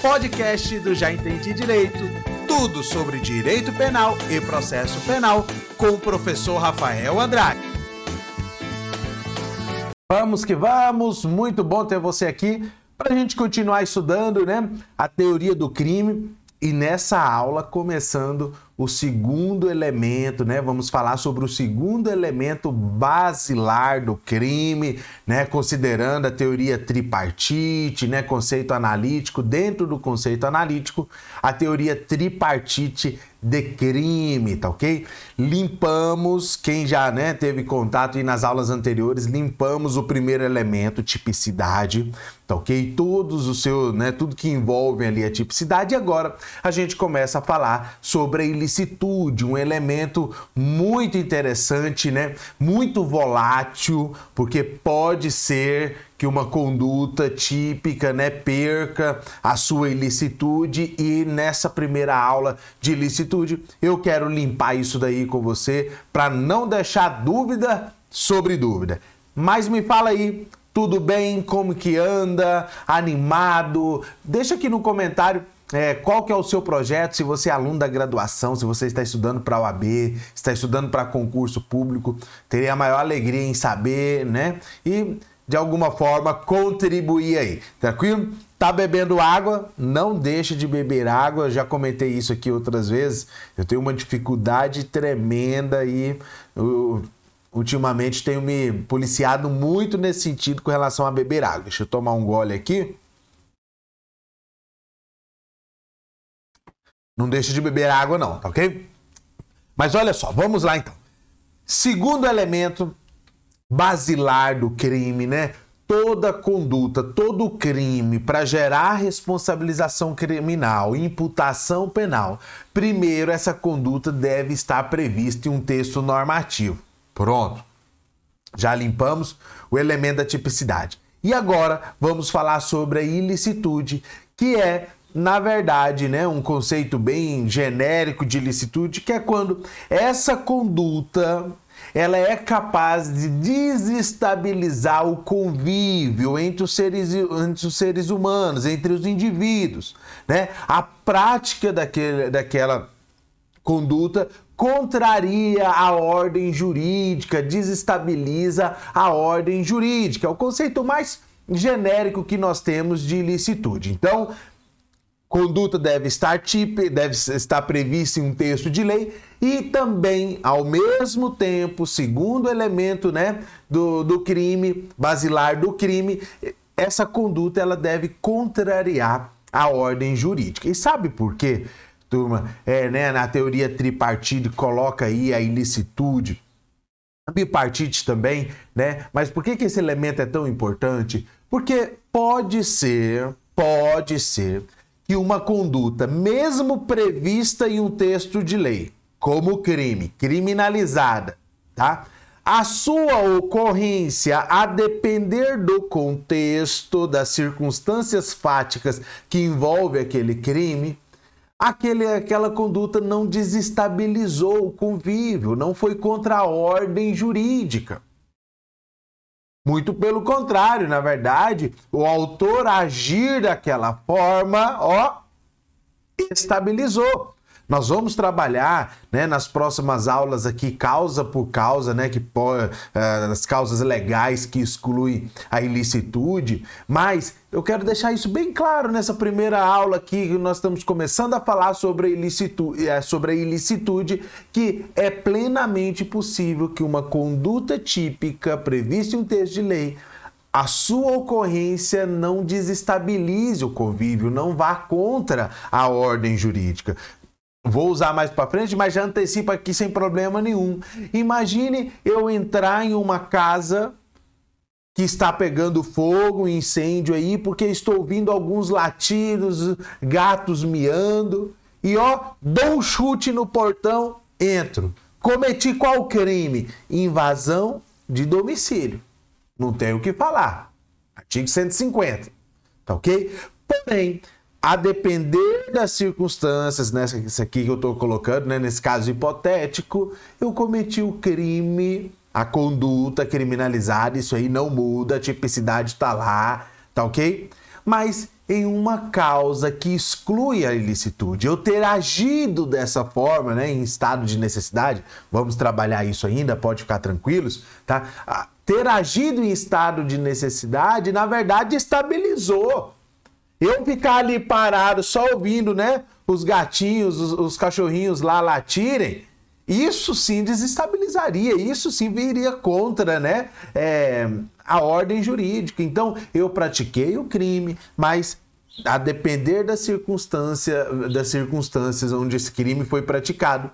podcast do Já Entendi Direito. Tudo sobre direito penal e processo penal com o professor Rafael Andrade. Vamos que vamos, muito bom ter você aqui para a gente continuar estudando né, a teoria do crime e nessa aula começando o segundo elemento, né? Vamos falar sobre o segundo elemento basilar do crime, né? Considerando a teoria tripartite, né? Conceito analítico. Dentro do conceito analítico, a teoria tripartite de crime, tá ok? Limpamos, quem já né, teve contato aí nas aulas anteriores, limpamos o primeiro elemento, tipicidade, tá ok? Todos os seus, né, tudo que envolve ali a tipicidade. E agora a gente começa a falar sobre a ilicitude, um elemento muito interessante, né? Muito volátil, porque pode ser que uma conduta típica, né, perca a sua ilicitude e nessa primeira aula de ilicitude eu quero limpar isso daí com você para não deixar dúvida sobre dúvida. Mas me fala aí, tudo bem? Como que anda? Animado? Deixa aqui no comentário é, qual que é o seu projeto, se você é aluno da graduação, se você está estudando para a OAB, está estudando para concurso público, teria a maior alegria em saber, né? E de alguma forma contribuir aí, tranquilo? Tá bebendo água? Não deixe de beber água. Eu já comentei isso aqui outras vezes. Eu tenho uma dificuldade tremenda e ultimamente tenho me policiado muito nesse sentido com relação a beber água. Deixa eu tomar um gole aqui. Não deixe de beber água, não, tá ok? Mas olha só, vamos lá então. Segundo elemento basilar do crime, né? Toda conduta, todo crime para gerar responsabilização criminal, imputação penal, primeiro essa conduta deve estar prevista em um texto normativo. Pronto. Já limpamos o elemento da tipicidade. E agora vamos falar sobre a ilicitude, que é na verdade, né, um conceito bem genérico de ilicitude, que é quando essa conduta ela é capaz de desestabilizar o convívio entre os seres, entre os seres humanos, entre os indivíduos. Né? A prática daquele, daquela conduta contraria a ordem jurídica, desestabiliza a ordem jurídica. É o conceito mais genérico que nós temos de ilicitude. Então, conduta deve estar tipo, deve estar prevista em um texto de lei e também, ao mesmo tempo, segundo elemento né, do, do crime, basilar do crime, essa conduta ela deve contrariar a ordem jurídica. E sabe por quê, turma? É, né, na teoria tripartite coloca aí a ilicitude, a bipartite também, né? Mas por que, que esse elemento é tão importante? Porque pode ser, pode ser que uma conduta, mesmo prevista em um texto de lei, como crime, criminalizada, tá? A sua ocorrência, a depender do contexto, das circunstâncias fáticas que envolve aquele crime, aquele, aquela conduta não desestabilizou o convívio, não foi contra a ordem jurídica. Muito pelo contrário, na verdade, o autor agir daquela forma, ó, estabilizou. Nós vamos trabalhar né, nas próximas aulas aqui, causa por causa, né, que uh, as causas legais que excluem a ilicitude, mas eu quero deixar isso bem claro nessa primeira aula aqui, que nós estamos começando a falar sobre a ilicitude, eh, sobre a ilicitude que é plenamente possível que uma conduta típica prevista em um texto de lei a sua ocorrência não desestabilize o convívio, não vá contra a ordem jurídica. Vou usar mais para frente, mas já antecipa aqui sem problema nenhum. Imagine eu entrar em uma casa que está pegando fogo, incêndio aí, porque estou ouvindo alguns latidos, gatos miando, e ó, dou um chute no portão, entro. Cometi qual crime? Invasão de domicílio. Não tenho o que falar. Artigo 150. Tá ok? Porém, a depender das circunstâncias, nessa né, aqui que eu estou colocando, né, nesse caso hipotético, eu cometi o crime, a conduta criminalizada, isso aí não muda, a tipicidade está lá, tá ok? Mas em uma causa que exclui a ilicitude. Eu ter agido dessa forma, né, em estado de necessidade, vamos trabalhar isso ainda, pode ficar tranquilos, tá? Ter agido em estado de necessidade, na verdade, estabilizou. Eu ficar ali parado só ouvindo, né, os gatinhos, os, os cachorrinhos lá latirem, isso sim desestabilizaria, isso sim viria contra né, é, a ordem jurídica. Então, eu pratiquei o crime, mas a depender da circunstância, das circunstâncias onde esse crime foi praticado,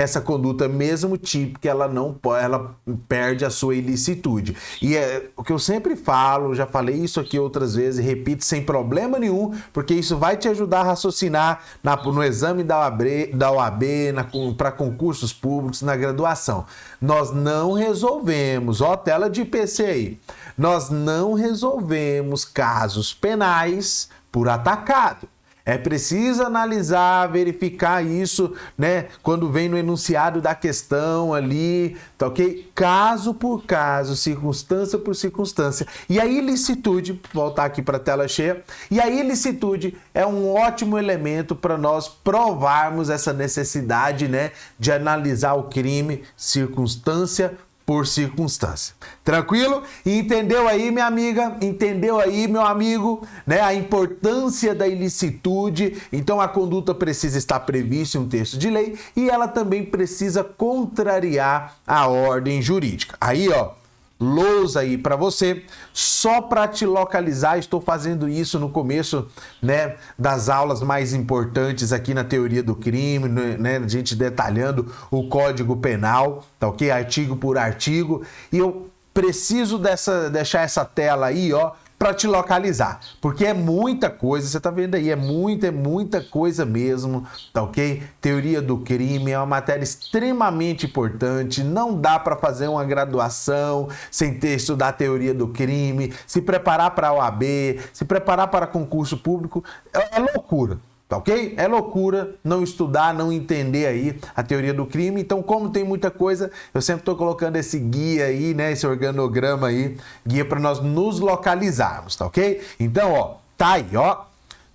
essa conduta mesmo típica, ela não ela perde a sua ilicitude. E é o que eu sempre falo, já falei isso aqui outras vezes, repito sem problema nenhum, porque isso vai te ajudar a raciocinar na, no exame da OAB, da OAB para concursos públicos, na graduação. Nós não resolvemos, ó, tela de IPC aí, nós não resolvemos casos penais por atacado. É preciso analisar, verificar isso, né? Quando vem no enunciado da questão ali, tá ok? Caso por caso, circunstância por circunstância. E a ilicitude, voltar aqui para a tela cheia, e a ilicitude é um ótimo elemento para nós provarmos essa necessidade, né? De analisar o crime circunstância por circunstância. Tranquilo? Entendeu aí, minha amiga? Entendeu aí, meu amigo, né? A importância da ilicitude. Então a conduta precisa estar prevista em um texto de lei e ela também precisa contrariar a ordem jurídica. Aí, ó, lousa aí para você, só para te localizar. Estou fazendo isso no começo, né, das aulas mais importantes aqui na teoria do crime, né, né a gente detalhando o Código Penal, tá OK? Artigo por artigo. E eu preciso dessa deixar essa tela aí, ó, para te localizar, porque é muita coisa, você tá vendo aí, é muita, é muita coisa mesmo, tá ok? Teoria do crime é uma matéria extremamente importante, não dá para fazer uma graduação sem ter estudar teoria do crime, se preparar para OAB, se preparar para concurso público, é, é loucura, Tá ok? É loucura não estudar, não entender aí a teoria do crime. Então, como tem muita coisa, eu sempre estou colocando esse guia aí, né? Esse organograma aí, guia para nós nos localizarmos, tá ok? Então, ó, tá aí, ó.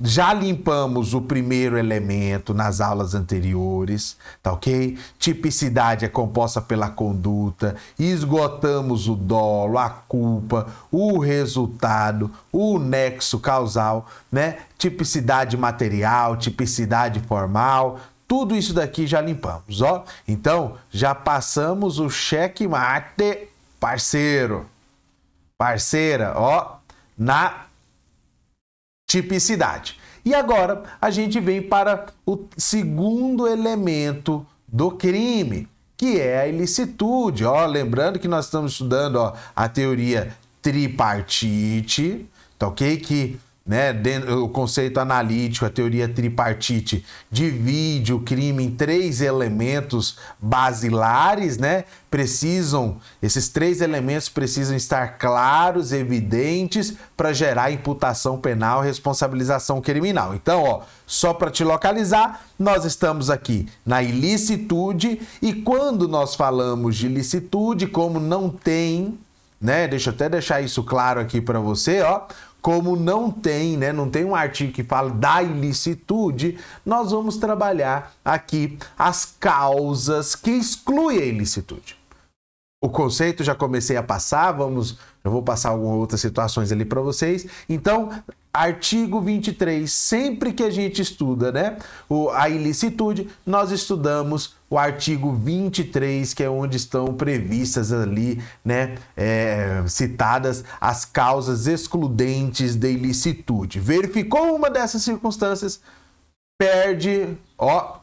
Já limpamos o primeiro elemento nas aulas anteriores, tá ok? Tipicidade é composta pela conduta, esgotamos o dolo, a culpa, o resultado, o nexo causal, né? Tipicidade material, tipicidade formal, tudo isso daqui já limpamos, ó. Então, já passamos o cheque mate, parceiro. Parceira, ó, na tipicidade. E agora a gente vem para o segundo elemento do crime, que é a ilicitude. Ó, lembrando que nós estamos estudando ó, a teoria tripartite, tá ok? Que né, o conceito analítico, a teoria tripartite, divide o crime em três elementos basilares, né? Precisam, esses três elementos precisam estar claros, evidentes para gerar imputação penal, responsabilização criminal. Então, ó, só para te localizar, nós estamos aqui na ilicitude e quando nós falamos de ilicitude, como não tem, né? Deixa eu até deixar isso claro aqui para você, ó como não tem, né, não tem um artigo que fala da ilicitude, nós vamos trabalhar aqui as causas que excluem a ilicitude. O conceito já comecei a passar, vamos, eu vou passar algumas outras situações ali para vocês. Então, artigo 23, sempre que a gente estuda, né, a ilicitude, nós estudamos o artigo 23, que é onde estão previstas ali, né, é, citadas as causas excludentes de ilicitude. Verificou uma dessas circunstâncias, perde, ó,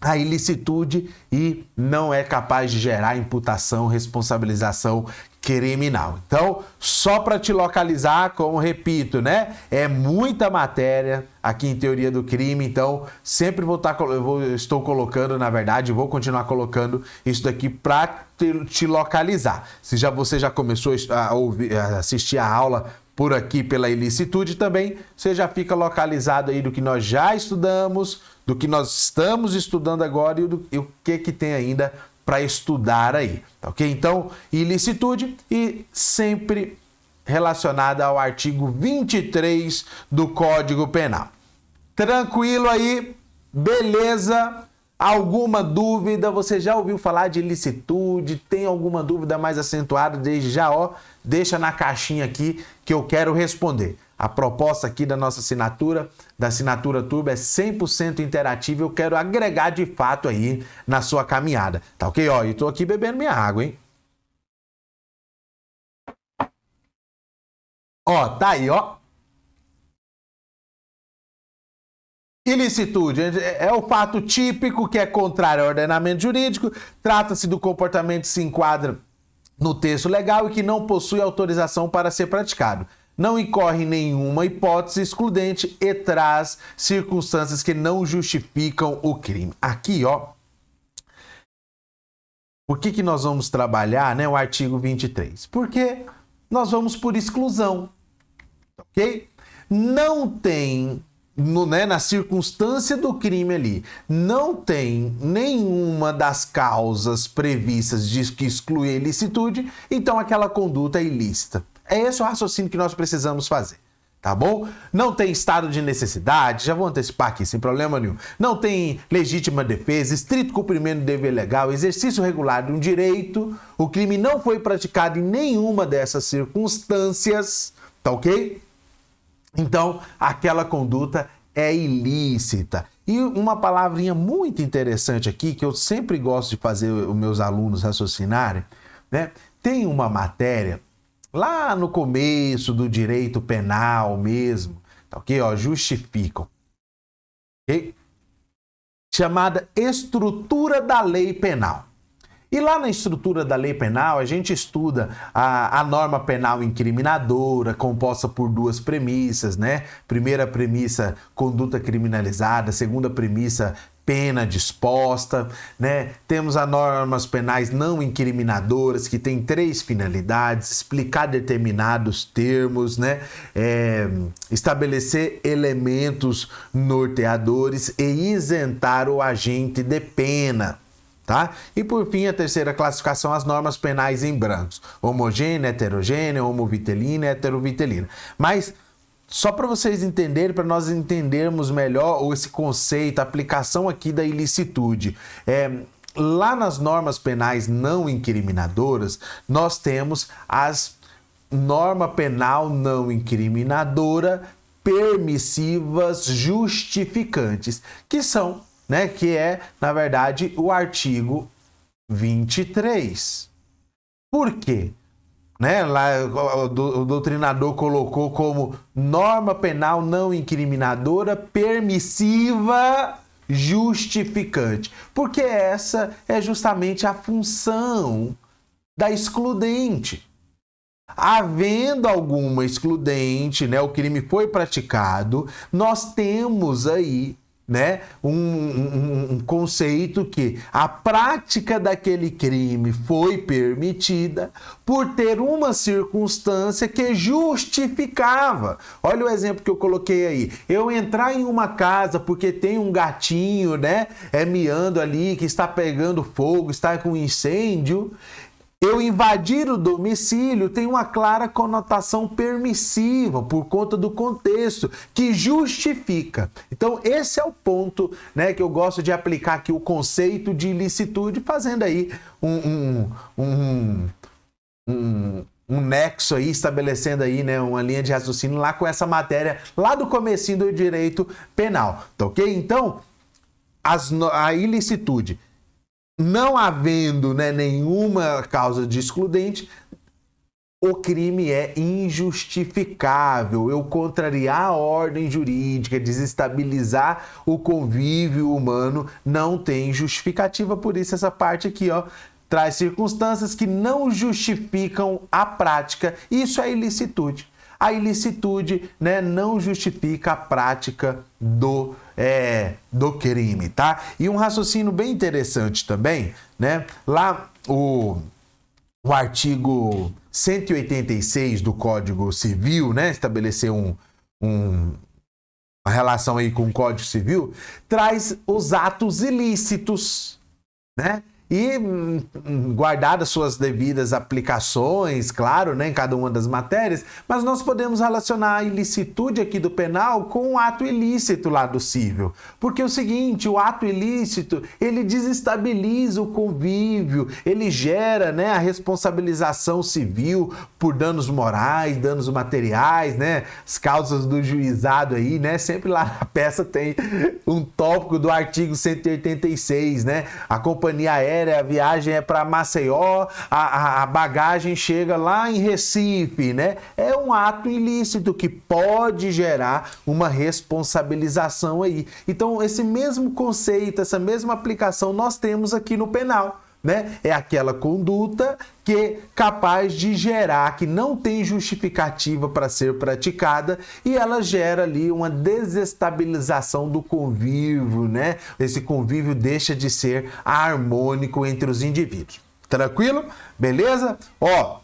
a ilicitude e não é capaz de gerar imputação, responsabilização criminal. Então, só para te localizar, como repito, né? É muita matéria aqui em teoria do crime, então sempre vou estar tá, vou, estou colocando, na verdade, vou continuar colocando isso daqui para te, te, localizar. Se já você já começou a, ouvir, a assistir a aula por aqui pela ilicitude também, você já fica localizado aí do que nós já estudamos, do que nós estamos estudando agora e, do, e o que que tem ainda para estudar aí, tá ok? Então, ilicitude e sempre relacionada ao artigo 23 do Código Penal. Tranquilo aí? Beleza? Alguma dúvida? Você já ouviu falar de ilicitude? Tem alguma dúvida mais acentuada? Desde já, ó, deixa na caixinha aqui que eu quero responder. A proposta aqui da nossa assinatura, da assinatura Turbo, é 100% interativa. Eu quero agregar de fato aí na sua caminhada. Tá ok? Ó, eu tô aqui bebendo minha água, hein? Ó, tá aí, ó. Ilicitude é, é o fato típico que é contrário ao ordenamento jurídico, trata-se do comportamento que se enquadra no texto legal e que não possui autorização para ser praticado. Não incorre nenhuma hipótese excludente e traz circunstâncias que não justificam o crime. Aqui, ó. Por que, que nós vamos trabalhar né, o artigo 23? Porque nós vamos por exclusão. Ok? Não tem no, né, na circunstância do crime ali, não tem nenhuma das causas previstas de que exclui a ilicitude, então aquela conduta é ilícita. É esse o raciocínio que nós precisamos fazer. Tá bom? Não tem estado de necessidade, já vou antecipar aqui sem problema nenhum. Não tem legítima defesa, estrito cumprimento do dever legal, exercício regular de um direito. O crime não foi praticado em nenhuma dessas circunstâncias, tá ok? Então, aquela conduta é ilícita. E uma palavrinha muito interessante aqui, que eu sempre gosto de fazer os meus alunos raciocinarem, né? Tem uma matéria lá no começo do direito penal mesmo, tá ok? Ó, justificam. Okay? Chamada estrutura da lei penal. E lá na estrutura da lei penal, a gente estuda a, a norma penal incriminadora, composta por duas premissas, né? Primeira premissa, conduta criminalizada. Segunda premissa, pena disposta, né? Temos as normas penais não incriminadoras que tem três finalidades: explicar determinados termos, né? É, estabelecer elementos norteadores e isentar o agente de pena tá? E por fim, a terceira classificação, as normas penais em brancos: homogênea, heterogênea, homovitelina, heterovitelina. Mas só para vocês entenderem, para nós entendermos melhor esse conceito, a aplicação aqui da ilicitude. É, lá nas normas penais não incriminadoras, nós temos as norma penal não incriminadora permissivas justificantes, que são né? Que é, na verdade, o artigo 23. Por quê? Né? Lá, o, doutrinador colocou como norma penal não incriminadora permissiva justificante. Porque essa é justamente a função da excludente. Havendo alguma excludente, né, o crime foi praticado, nós temos aí né? Um, um, um, conceito que a prática daquele crime foi permitida por ter uma circunstância que justificava. Olha o exemplo que eu coloquei aí. Eu entrar em uma casa porque tem um gatinho, né? É miando ali que está pegando fogo, está com incêndio. Eu invadir o domicílio tem uma clara conotação permissiva por conta do contexto que justifica. Então esse é o ponto, né, que eu gosto de aplicar aqui o conceito de ilicitude, fazendo aí um, um, um, um um nexo aí, estabelecendo aí, né, uma linha de raciocínio lá com essa matéria lá do comecinho do direito penal, tá ok? Então, as, a ilicitude não havendo né, nenhuma causa de excludente, o crime é injustificável. Eu contrariar a ordem jurídica, desestabilizar o convívio humano, não tem justificativa. Por isso, essa parte aqui, ó, traz circunstâncias que não justificam a prática. Isso é ilicitude. A ilicitude né, não justifica a prática do é, do crime, tá? E um raciocínio bem interessante também, né? Lá o, o artigo 186 do Código Civil, né? Estabeleceu um, um, uma relação aí com o Código Civil, traz os atos ilícitos, né? E hum, hum, guardadas suas devidas aplicações, claro, né, em cada uma das matérias, mas nós podemos relacionar a ilicitude aqui do penal com o ato ilícito lá do cível. Porque é o seguinte, o ato ilícito, ele desestabiliza o convívio, ele gera, né, a responsabilização civil por danos morais, danos materiais, né, as causas do juizado aí, né, sempre lá na peça tem um tópico do artigo 186, né, a companhia aérea aérea, a viagem é para Maceió, a, a, a, bagagem chega lá em Recife, né? É um ato ilícito que pode gerar uma responsabilização aí. Então, esse mesmo conceito, essa mesma aplicação nós temos aqui no penal né? É aquela conduta que é capaz de gerar, que não tem justificativa para ser praticada e ela gera ali uma desestabilização do convívio, né? Esse convívio deixa de ser harmônico entre os indivíduos. Tranquilo? Beleza? Ó,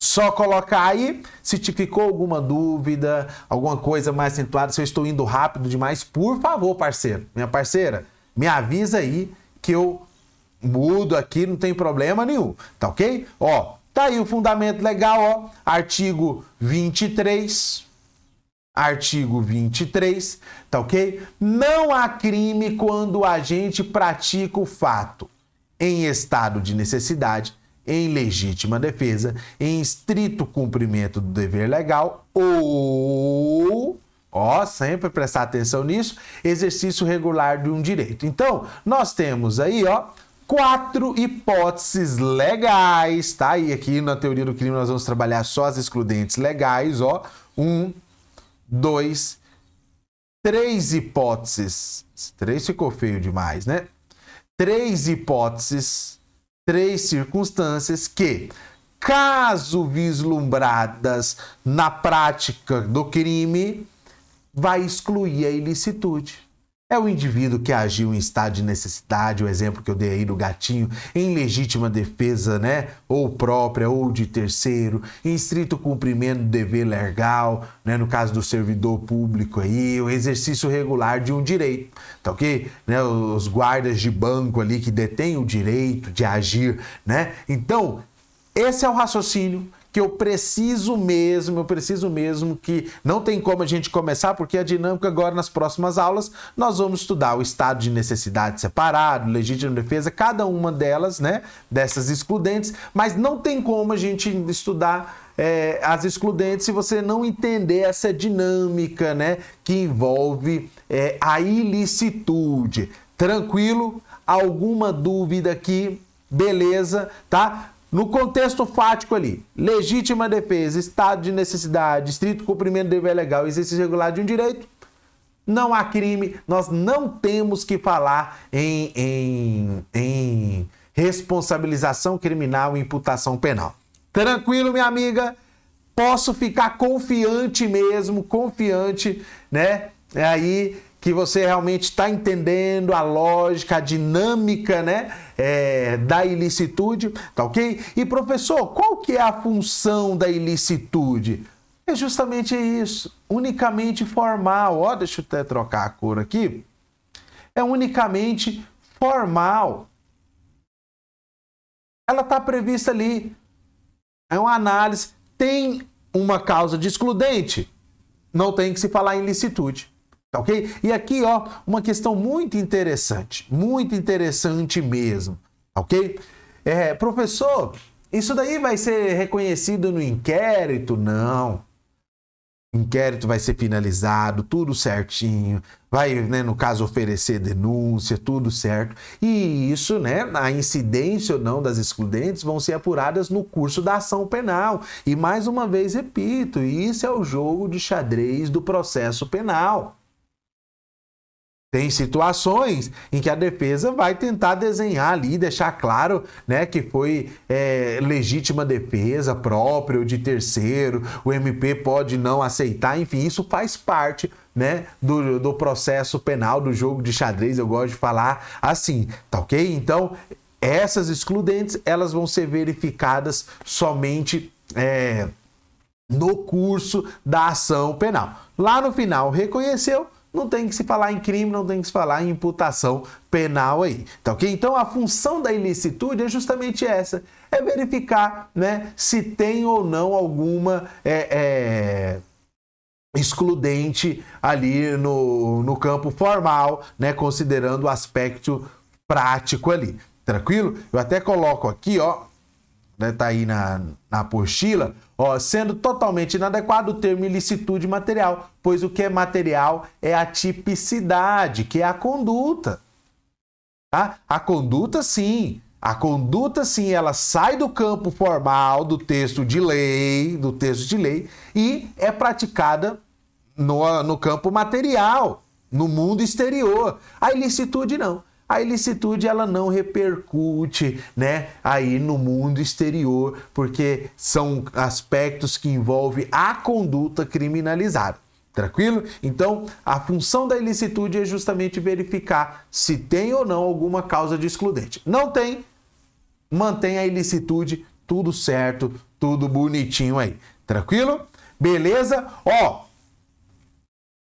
só colocar aí se te ficou alguma dúvida, alguma coisa mais acentuada, se eu estou indo rápido demais, por favor, parceiro, minha parceira, me avisa aí que eu mudo aqui, não tem problema nenhum, tá ok? Ó, tá aí o fundamento legal, ó, artigo 23, artigo 23, tá ok? Não há crime quando o agente pratica o fato em estado de necessidade, em legítima defesa, em estrito cumprimento do dever legal ou Ó, sempre prestar atenção nisso, exercício regular de um direito. Então, nós temos aí, ó, quatro hipóteses legais, tá? E aqui na teoria do crime nós vamos trabalhar só as excludentes legais, ó. Um, dois, três hipóteses. Três ficou feio demais, né? Três hipóteses, três circunstâncias que, caso vislumbradas na prática do crime, vai excluir a ilicitude. É o indivíduo que agiu em estado de necessidade, o exemplo que eu dei aí do gatinho, em legítima defesa, né? Ou própria ou de terceiro, em estrito cumprimento do dever legal, né? No caso do servidor público aí, o exercício regular de um direito, tá ok? Né? Os guardas de banco ali que detêm o direito de agir, né? Então, esse é o raciocínio que eu preciso mesmo, eu preciso mesmo que não tem como a gente começar, porque a dinâmica agora nas próximas aulas nós vamos estudar o estado de necessidade separado, legítima defesa, cada uma delas, né, dessas excludentes, mas não tem como a gente estudar é, as excludentes se você não entender essa dinâmica, né, que envolve é, a ilicitude. Tranquilo? Alguma dúvida aqui? Beleza, tá? No contexto fático ali, legítima defesa, estado de necessidade, estrito cumprimento do dever legal, exercício regular de um direito, não há crime, nós não temos que falar em, em, em responsabilização criminal e imputação penal. Tranquilo, minha amiga? Posso ficar confiante mesmo, confiante, né? É aí que você realmente está entendendo a lógica, a dinâmica, né, é, da ilicitude, tá ok? E professor, qual que é a função da ilicitude? É justamente isso, unicamente formal. Ó, deixa eu até trocar a cor aqui. É unicamente formal. Ela está prevista ali. É uma análise. Tem uma causa de excludente? Não tem que se falar em licitude. Tá ok? E aqui, ó, uma questão muito interessante, muito interessante mesmo, tá ok? É, professor, isso daí vai ser reconhecido no inquérito? Não. Inquérito vai ser finalizado, tudo certinho. Vai, né, no caso, oferecer denúncia, tudo certo. E isso, né, a incidência ou não das excludentes vão ser apuradas no curso da ação penal. E mais uma vez repito, isso é o jogo de xadrez do processo penal. Tem situações em que a defesa vai tentar desenhar ali, deixar claro né, que foi é, legítima defesa própria ou de terceiro, o MP pode não aceitar, enfim, isso faz parte né, do, do processo penal, do jogo de xadrez, eu gosto de falar assim, tá ok? Então, essas excludentes, elas vão ser verificadas somente é, no curso da ação penal. Lá no final, reconheceu, não tem que se falar em crime, não tem que se falar em imputação penal aí, tá ok? Então a função da ilicitude é justamente essa, é verificar, né, se tem ou não alguma é, é, excludente ali no, no campo formal, né, considerando o aspecto prático ali, tranquilo? Eu até coloco aqui, ó, né, tá aí na, na apostila, ó, sendo totalmente inadequado o termo ilicitude material, pois o que é material é a tipicidade, que é a conduta. Tá? A conduta, sim. A conduta, sim, ela sai do campo formal do texto de lei, do texto de lei, e é praticada no, no campo material, no mundo exterior. A ilicitude não a ilicitude ela não repercute, né, aí no mundo exterior, porque são aspectos que envolvem a conduta criminalizada. Tranquilo? Então, a função da ilicitude é justamente verificar se tem ou não alguma causa de excludente. Não tem, mantém a ilicitude, tudo certo, tudo bonitinho aí. Tranquilo? Beleza? Ó,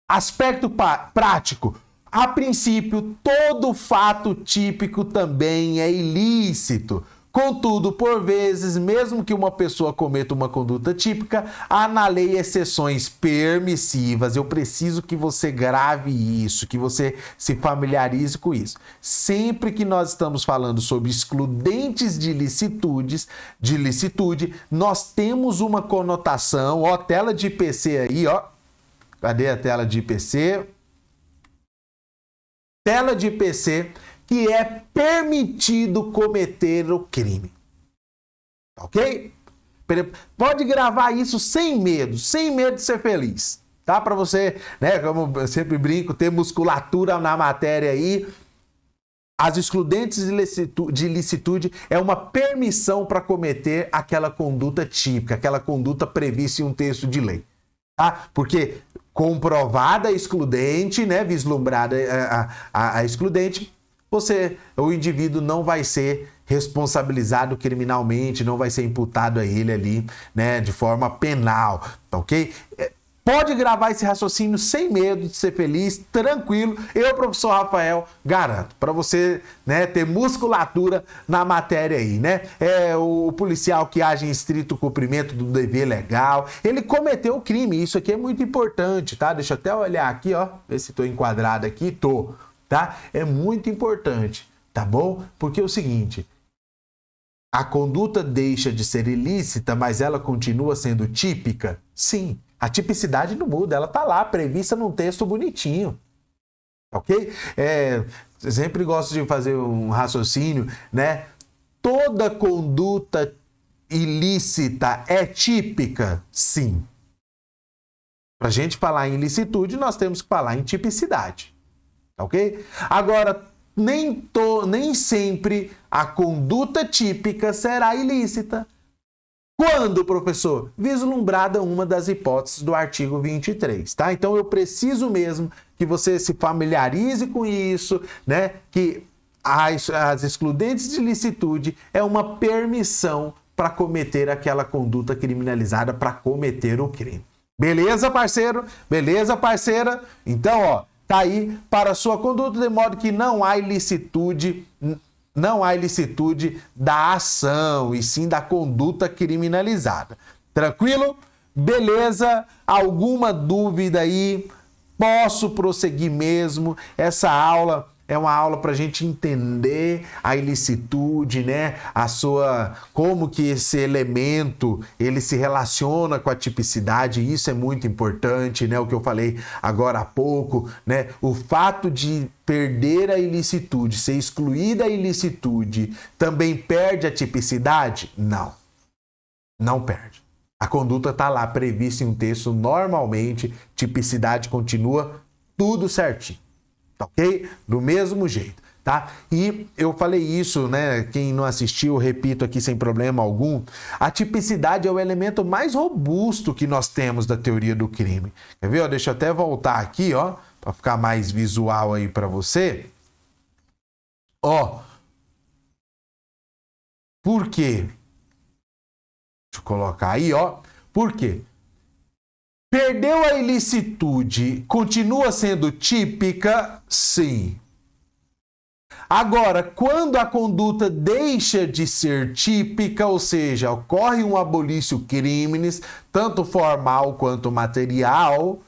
aspecto prático a princípio, todo fato típico também é ilícito. Contudo, por vezes, mesmo que uma pessoa cometa uma conduta típica, há na lei exceções permissivas. Eu preciso que você grave isso, que você se familiarize com isso. Sempre que nós estamos falando sobre excludentes de licitudes, de licitude, nós temos uma conotação, ó, tela de IPC aí, ó. Cadê a tela de IPC? Tela de PC que é permitido cometer o crime. Ok? Pode gravar isso sem medo, sem medo de ser feliz. Tá? Para você, né, como eu sempre brinco, ter musculatura na matéria aí. As excludentes de licitude é uma permissão para cometer aquela conduta típica, aquela conduta prevista em um texto de lei. Tá? Porque comprovada excludente, né, vislumbrada a, eh, a, a, a excludente, você, o indivíduo não vai ser responsabilizado criminalmente, não vai ser imputado a ele ali, né, de forma penal, ok? Pode gravar esse raciocínio sem medo de ser feliz, tranquilo. Eu, professor Rafael, garanto para você, né, ter musculatura na matéria aí, né? É o policial que age em estrito cumprimento do dever legal, ele cometeu o crime. Isso aqui é muito importante, tá? Deixa eu até olhar aqui, ó, ver se estou enquadrado aqui, tô, tá? É muito importante, tá bom? Porque é o seguinte, a conduta deixa de ser ilícita, mas ela continua sendo típica? Sim. A tipicidade não muda, ela está lá, prevista num texto bonitinho. Ok? É, sempre gosto de fazer um raciocínio, né? Toda conduta ilícita é típica? Sim. Para a gente falar em ilicitude, nós temos que falar em tipicidade. Ok? Agora, nem, to, nem sempre a conduta típica será ilícita. Quando, professor? Vislumbrada uma das hipóteses do artigo 23, tá? Então eu preciso mesmo que você se familiarize com isso, né? Que as, as excludentes de licitude é uma permissão para cometer aquela conduta criminalizada, para cometer o crime. Beleza, parceiro? Beleza, parceira? Então, ó, tá aí para sua conduta, de modo que não há ilicitude não há ilicitude da ação e sim da conduta criminalizada. Tranquilo? Beleza? Alguma dúvida aí? Posso prosseguir mesmo? Essa aula é uma aula para a gente entender a ilicitude, né? A sua como que esse elemento ele se relaciona com a tipicidade. Isso é muito importante, né? O que eu falei agora há pouco, né? O fato de perder a ilicitude, ser excluída a ilicitude, também perde a tipicidade? Não, não perde. A conduta está lá prevista em um texto normalmente, tipicidade continua tudo certinho. Tá ok? Do mesmo jeito. Tá? E eu falei isso, né? Quem não assistiu, repito aqui sem problema algum. A tipicidade é o elemento mais robusto que nós temos da teoria do crime. Quer ver? Deixa eu até voltar aqui, ó, para ficar mais visual aí para você. Ó. Por quê? Deixa eu colocar aí, ó. Por quê? Perdeu a ilicitude, continua sendo típica? Sim. Agora, quando a conduta deixa de ser típica, ou seja, ocorre um abolício crimes, tanto formal quanto material,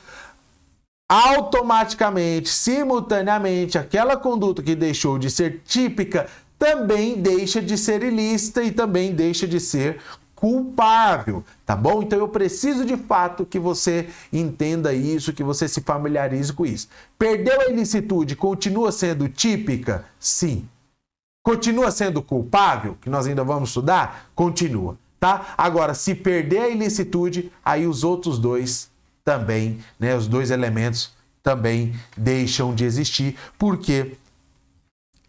automaticamente, simultaneamente, aquela conduta que deixou de ser típica também deixa de ser ilícita e também deixa de ser culpável, tá bom? Então eu preciso de fato que você entenda isso, que você se familiarize com isso. Perdeu a ilicitude, continua sendo típica? Sim. Continua sendo culpável, que nós ainda vamos estudar? Continua, tá? Agora, se perder a ilicitude, aí os outros dois também, né, os dois elementos também deixam de existir, porque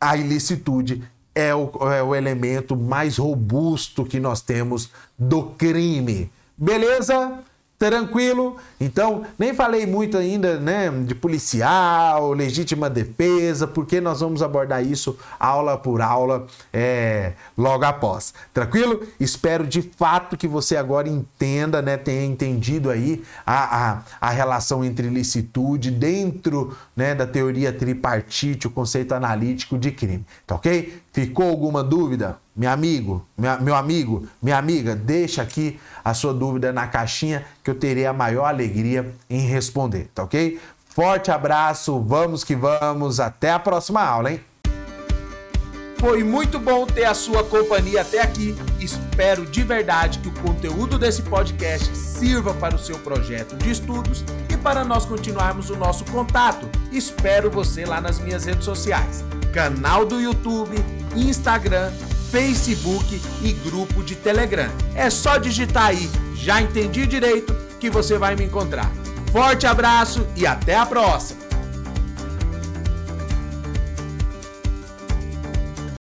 a ilicitude é o, é o elemento mais robusto que nós temos do crime. Beleza? Tranquilo? Então, nem falei muito ainda, né, de policial, legítima defesa, porque nós vamos abordar isso aula por aula, é, logo após. Tranquilo? Espero de fato que você agora entenda, né, tenha entendido aí a, a, a relação entre licitude dentro, né, da teoria tripartite, o conceito analítico de crime. Tá ok? Ficou alguma dúvida? Meu amigo, minha, meu amigo, minha amiga, deixa aqui a sua dúvida na caixinha que eu terei a maior alegria em responder, tá ok? Forte abraço, vamos que vamos, até a próxima aula, hein? Foi muito bom ter a sua companhia até aqui. Espero de verdade que o conteúdo desse podcast sirva para o seu projeto de estudos e para nós continuarmos o nosso contato. Espero você lá nas minhas redes sociais: canal do YouTube, Instagram, Facebook e grupo de Telegram. É só digitar aí, já entendi direito, que você vai me encontrar. Forte abraço e até a próxima!